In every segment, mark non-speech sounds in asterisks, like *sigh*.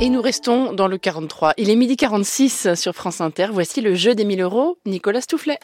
Et nous restons dans le 43. Il est midi 46 sur France Inter. Voici le jeu des 1000 euros. Nicolas Stoufflet.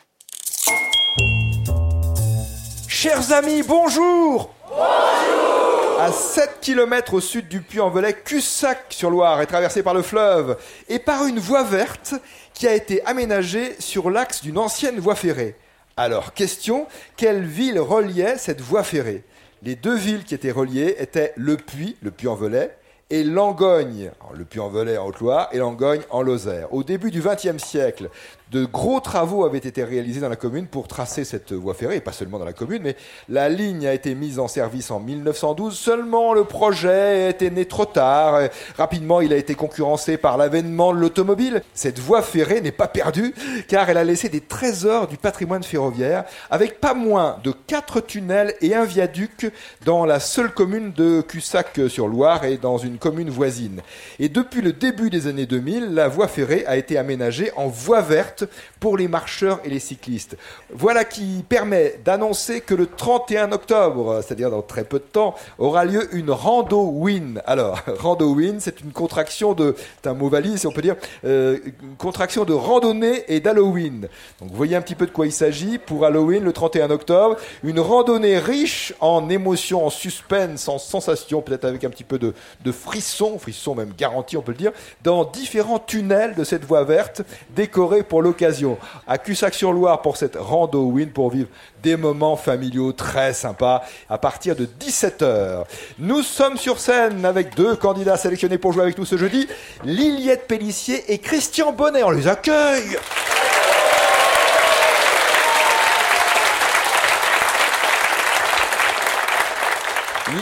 Chers amis, bonjour Bonjour À 7 km au sud du Puy-en-Velay, Cussac-sur-Loire est traversé par le fleuve et par une voie verte qui a été aménagée sur l'axe d'une ancienne voie ferrée. Alors, question, quelle ville reliait cette voie ferrée? Les deux villes qui étaient reliées étaient Le Puy, le Puy-en-Velay, et Langogne, le Puy-en-Velay en Haute-Loire, et Langogne en Lozère. Au début du XXe siècle, de gros travaux avaient été réalisés dans la commune pour tracer cette voie ferrée, et pas seulement dans la commune, mais la ligne a été mise en service en 1912. Seulement, le projet était né trop tard. Rapidement, il a été concurrencé par l'avènement de l'automobile. Cette voie ferrée n'est pas perdue, car elle a laissé des trésors du patrimoine ferroviaire, avec pas moins de quatre tunnels et un viaduc dans la seule commune de Cussac-sur-Loire et dans une commune voisine. Et depuis le début des années 2000, la voie ferrée a été aménagée en voie verte pour les marcheurs et les cyclistes. Voilà qui permet d'annoncer que le 31 octobre, c'est-à-dire dans très peu de temps, aura lieu une rando-win. Alors, *laughs* rando-win, c'est une contraction de, c'est un mot valise si on peut dire, euh, une contraction de randonnée et d'Halloween. Donc vous voyez un petit peu de quoi il s'agit pour Halloween le 31 octobre. Une randonnée riche en émotions, en suspense, en sensations, peut-être avec un petit peu de, de frisson, frisson même garanti on peut le dire, dans différents tunnels de cette voie verte décorée pour l'occasion à Cussac-sur-Loire pour cette rando win pour vivre des moments familiaux très sympas à partir de 17h. Nous sommes sur scène avec deux candidats sélectionnés pour jouer avec nous ce jeudi, Liliette Pellissier et Christian Bonnet. On les accueille.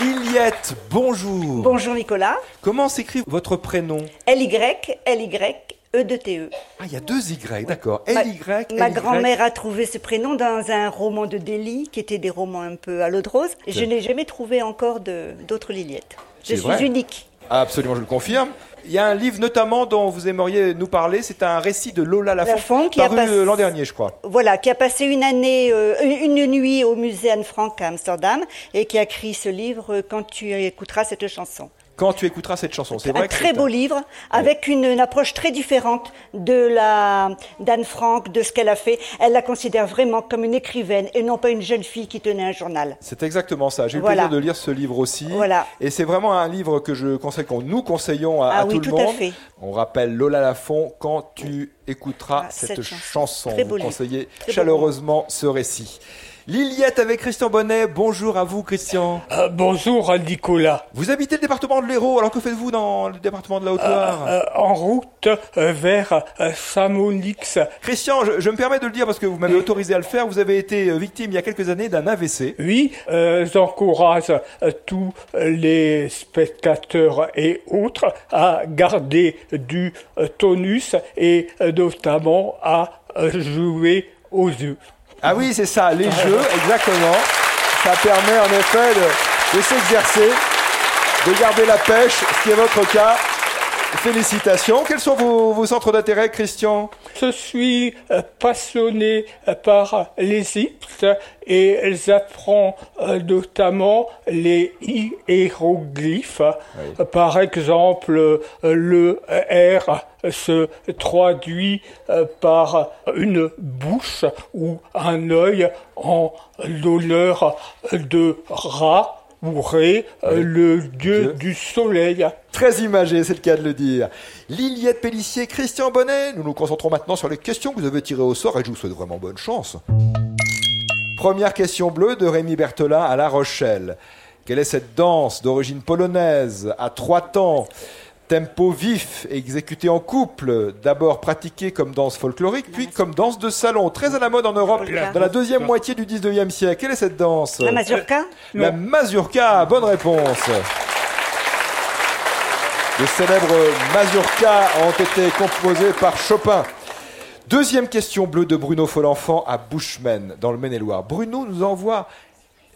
Liliette, bonjour. Bonjour Nicolas. Comment s'écrit votre prénom? L-Y, L-Y, E-D-T-E. Ah, il y a deux Y, d'accord. Ma- L-Y, Ma grand-mère a trouvé ce prénom dans un roman de Delhi, qui était des romans un peu à l'eau de rose. Je n'ai jamais trouvé encore d'autres Liliettes. Je suis vrai unique. Absolument, je le confirme. Il y a un livre notamment dont vous aimeriez nous parler, c'est un récit de Lola Lafont, qui paru euh, l'an dernier, je crois. Voilà, qui a passé une année, euh, une une nuit au musée Anne Frank à Amsterdam et qui a écrit ce livre euh, quand tu écouteras cette chanson. Quand tu écouteras cette chanson, c'est Un vrai que très beau livre avec une, une approche très différente de la d'Anne Frank, de ce qu'elle a fait. Elle la considère vraiment comme une écrivaine et non pas une jeune fille qui tenait un journal. C'est exactement ça. J'ai eu le plaisir de lire ce livre aussi. Voilà. Et c'est vraiment un livre que je conseille, qu'on nous conseillons à, Ah à oui, tout le à monde. fait. On rappelle Lola Lafont quand tu écouteras Ah, cette, cette chanson. chanson. Vous conseillez chaleureusement ce récit. Liliette avec Christian Bonnet. Bonjour à vous, Christian. Euh, bonjour Nicolas. Vous habitez le département de l'Hérault, alors que faites-vous dans le département de la Haute-Loire Euh, en route euh, vers euh, Samonix. Christian, je, je me permets de le dire parce que vous m'avez autorisé à le faire. Vous avez été victime il y a quelques années d'un AVC. Oui, j'encourage tous les spectateurs et autres à garder du tonus et notamment à jouer aux yeux. Ah oui, c'est ça, les jeux, exactement. Ça permet en effet de, de s'exercer, de garder la pêche, ce qui est votre cas. Félicitations. Quels sont vos, vos centres d'intérêt, Christian? Je suis euh, passionné euh, par l'Égypte et j'apprends euh, notamment les hiéroglyphes. Par exemple, le R se traduit par une bouche ou un œil en l'honneur de Ra ou Ré, euh, le dieu Dieu. du soleil. Très imagé, c'est le cas de le dire. Liliette Pellissier, Christian Bonnet. Nous nous concentrons maintenant sur les questions que vous avez tirées au sort et je vous souhaite vraiment bonne chance. Première question bleue de Rémi Berthelin à La Rochelle. Quelle est cette danse d'origine polonaise à trois temps Tempo vif, exécuté en couple, d'abord pratiqué comme danse folklorique, puis comme danse de salon, très à la mode en Europe dans la deuxième moitié du 19e siècle. Quelle est cette danse? La mazurka? La mazurka, bonne réponse. Les célèbres mazurkas ont été composés par Chopin. Deuxième question bleue de Bruno Follenfant à Bushman, dans le Maine-et-Loire. Bruno nous envoie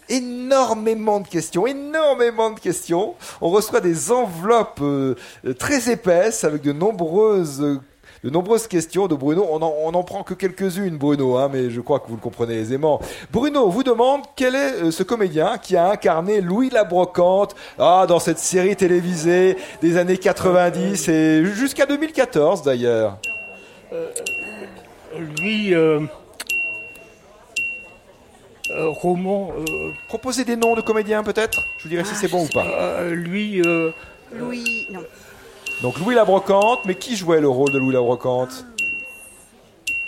énormément de questions, énormément de questions. On reçoit des enveloppes euh, très épaisses avec de nombreuses, euh, de nombreuses questions de Bruno. On en, en prend que quelques-unes, Bruno, hein, mais je crois que vous le comprenez aisément. Bruno vous demande quel est euh, ce comédien qui a incarné Louis la Brocante? Ah, dans cette série télévisée des années 90 et jusqu'à 2014 d'ailleurs. Lui, euh, roman, euh, Proposez des noms de comédiens peut-être? Je vous dirai si Ah, c'est bon ou pas. euh, lui, euh, Louis, non. Donc Louis la Brocante, mais qui jouait le rôle de Louis la Brocante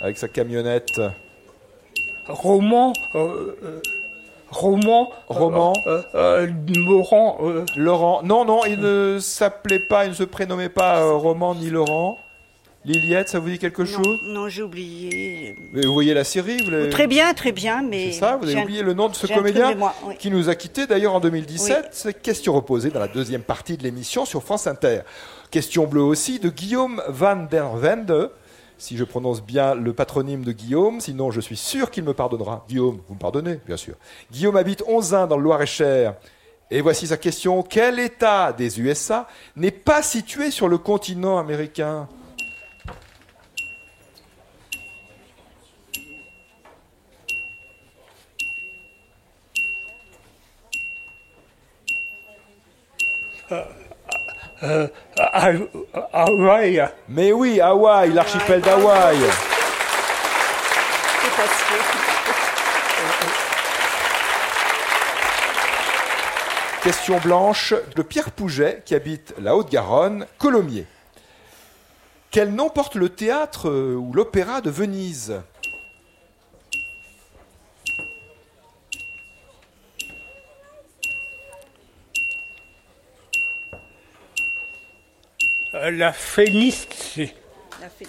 Avec sa camionnette. roman, euh, euh, roman, Roman. euh, euh, euh, Laurent. Non, non, il ne s'appelait pas, il ne se prénommait pas euh, Roman ni Laurent. Liliette, ça vous dit quelque Non, chose? non, j'ai oublié. Mais Vous voyez la série vous Très bien, très bien, mais. C'est ça, vous avez un- oublié le nom de ce comédien mémoire, oui. qui nous a quittés d'ailleurs en 2017. C'est question reposée dans la deuxième partie de l'émission sur France Inter. Question bleue aussi de Guillaume van der Wende. Si je prononce bien le patronyme de Guillaume, sinon je suis sûr qu'il me pardonnera. Guillaume, vous me pardonnez, bien sûr. Guillaume habite 11 dans le Loir-et-Cher. Et voici sa question. Quel État des USA n'est pas situé sur le continent américain? Euh, Ah- Hawaï, Mais oui, Hawaï, l'archipel d'Hawaï. Question blanche de Pierre Pouget, qui habite la Haute-Garonne, Colomiers. Quel nom porte le théâtre euh, ou l'opéra de Venise? Euh, la Phénice,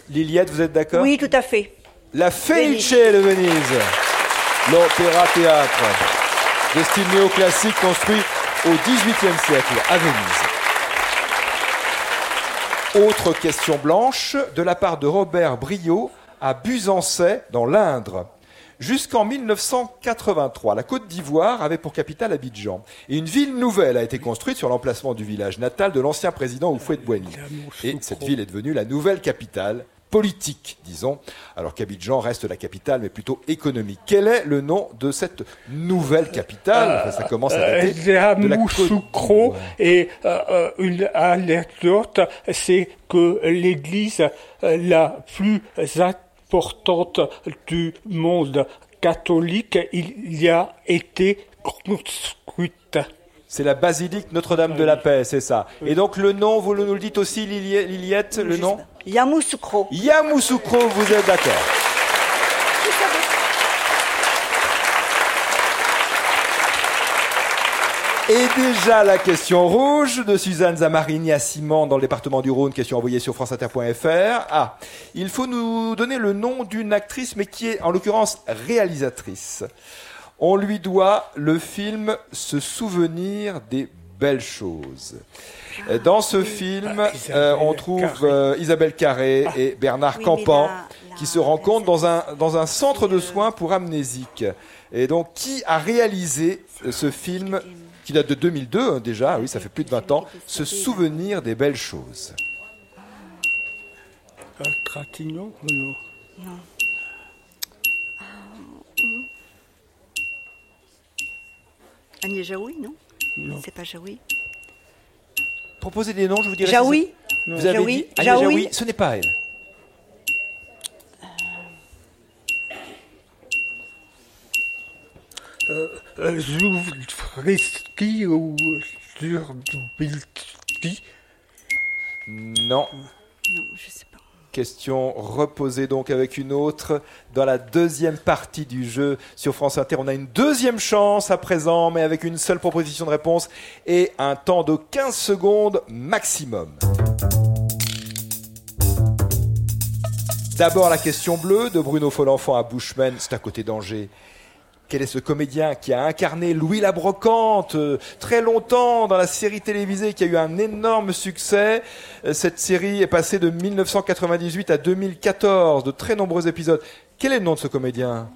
Liliette, vous êtes d'accord Oui, tout à fait. La Felice de Venise, l'opéra théâtre de style néoclassique construit au XVIIIe siècle à Venise. Autre question blanche de la part de Robert Briot à Busancais dans l'Indre. Jusqu'en 1983, la Côte d'Ivoire avait pour capitale Abidjan. Et une ville nouvelle a été construite sur l'emplacement du village natal de l'ancien président Houphouët-Boigny. Et cette ville est devenue la nouvelle capitale politique, disons, alors qu'Abidjan reste la capitale, mais plutôt économique. Quel est le nom de cette nouvelle capitale? Enfin, Ça commence à dater de la Côte. Et euh, euh, une anecdote, c'est que l'église euh, la plus importante du monde catholique, il y a été construite. C'est la basilique Notre-Dame de la Paix, c'est ça. Et donc le nom, vous nous le dites aussi, Lilie- Liliette, le nom. Yamoussoukro. Yamoussoukro, vous êtes d'accord Et déjà la question rouge de Suzanne Zamarini à Simon dans le département du Rhône, question envoyée sur franceinter.fr. Ah, il faut nous donner le nom d'une actrice, mais qui est en l'occurrence réalisatrice. On lui doit le film Se souvenir des belles choses. Euh, Dans ce film, Ah, Isabelle euh, on trouve euh, Isabelle Carré et Bernard Oui, Campan qui se rencontrent dans un, dans un centre de soins pour amnésiques. Et donc, qui a réalisé ce film qui date de 2002 hein, déjà, oui, ça fait plus de 20 ans, Se souvenir des belles choses Euh, Trintignant non. Agnès Jaoui, non Non. C'est pas Jaoui. Proposez des noms, je vous dirai. Jaoui si- Vous avez Jaoui dit Agnès Jaoui Jaoui, ce n'est pas elle. Zoufriski ou Zurbilski. Non. Non, je sais pas. Question reposée donc avec une autre dans la deuxième partie du jeu sur France Inter. On a une deuxième chance à présent, mais avec une seule proposition de réponse et un temps de 15 secondes maximum. D'abord la question bleue de Bruno Follenfant à Bushman, c'est à côté d'Angers. Quel est ce comédien qui a incarné Louis la Brocante euh, très longtemps dans la série télévisée qui a eu un énorme succès? Euh, Cette série est passée de 1998 à 2014, de très nombreux épisodes. Quel est le nom de ce comédien?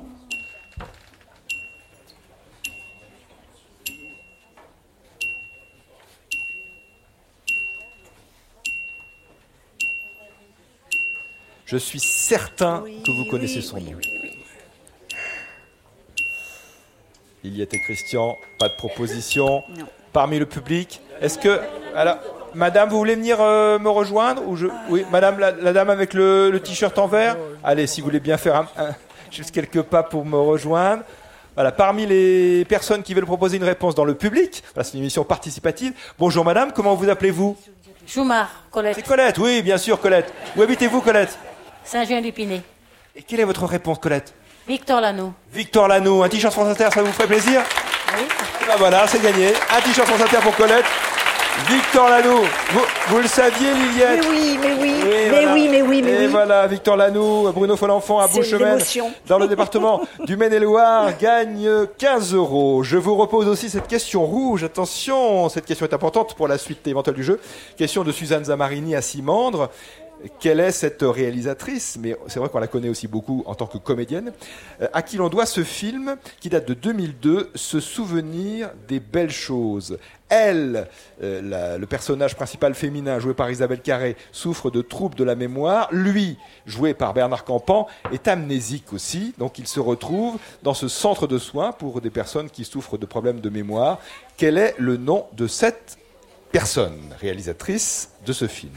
Je Je suis certain que vous connaissez son nom. Il y était Christian, pas de proposition. *laughs* Parmi le public, est-ce que. Alors, madame, vous voulez venir euh, me rejoindre ou je... Oui, madame, la, dame avec le, t-shirt en vert? Allez, si vous voulez bien faire juste quelques pas pour me rejoindre. Voilà, parmi les personnes qui veulent proposer une réponse dans le public, c'est une émission participative. Bonjour madame, comment vous appelez-vous? Choumar, Colette. C'est Colette, oui, bien sûr, Colette. Où habitez-vous, Colette? Saint-Jean-d'Épinay. Et quelle est votre réponse, Colette? Victor Lano. Victor Lano, un t-shirt France Inter, ça vous ferait plaisir Oui. Ben voilà, c'est gagné. Un t-shirt France Inter pour Colette. Victor Lano, vous, le saviez, Liliette Mais oui, mais oui, mais oui, mais oui, mais Et voilà, Victor Lano, Bruno Follenfant à Bouchemen, dans le département *laughs* du Maine-et-Loire, gagne 15 euros. Je vous repose aussi cette question rouge. Attention, cette question est importante pour la suite éventuelle du jeu. Question de Suzanne Zamarini à Simandre quelle est cette réalisatrice, mais c'est vrai qu'on la connaît aussi beaucoup en tant que comédienne, euh, à qui l'on doit ce film qui date de 2002, Se souvenir des belles choses. Elle, euh, le personnage principal féminin joué par Isabelle Carré, souffre de troubles de la mémoire. Lui, joué par Bernard Campan, est amnésique aussi. Donc il se retrouve dans ce centre de soins pour des personnes qui souffrent de problèmes de mémoire. Quel est le nom de cette personne réalisatrice de ce film?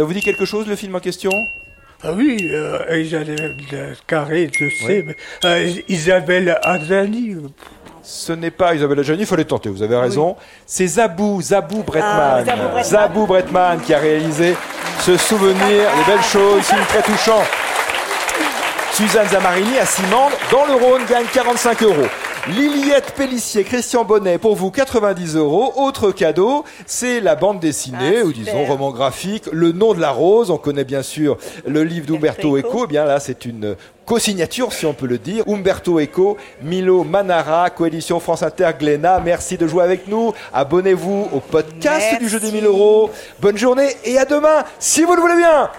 Ça vous dit quelque chose, le film en question? Ah oui, euh, Isabelle Carré, je sais, mais euh, Isabelle Adjani. Ce n'est pas Isabelle Adjani, il fallait tenter, vous avez raison. C'est Zabou, Zabou Bretman. Ah, Zabou Bretman qui a réalisé ce souvenir, les belles choses, film très touchant. Suzanne Zamarini à Simande, dans le Rhône, gagne 45 euros. Liliette Pellissier, Christian Bonnet, pour vous 90 euros. Autre cadeau, c'est la bande dessinée, ah, ou disons roman graphique, Le nom de la rose. On connaît bien sûr le livre d'Umberto Eco. Eh bien là, c'est une co-signature, si on peut le dire. Umberto Eco, Milo Manara, coalition France Inter, Glénat. Merci de jouer avec nous. Abonnez-vous au podcast du jeu des 1000 euros. Bonne journée et à demain, si vous le voulez bien.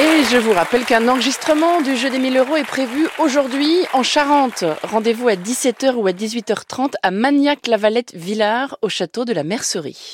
Et je vous rappelle qu'un enregistrement du jeu des 1000 euros est prévu aujourd'hui en Charente. Rendez-vous à 17h ou à 18h30 à Magnac-Lavalette-Villard au château de la Mercerie.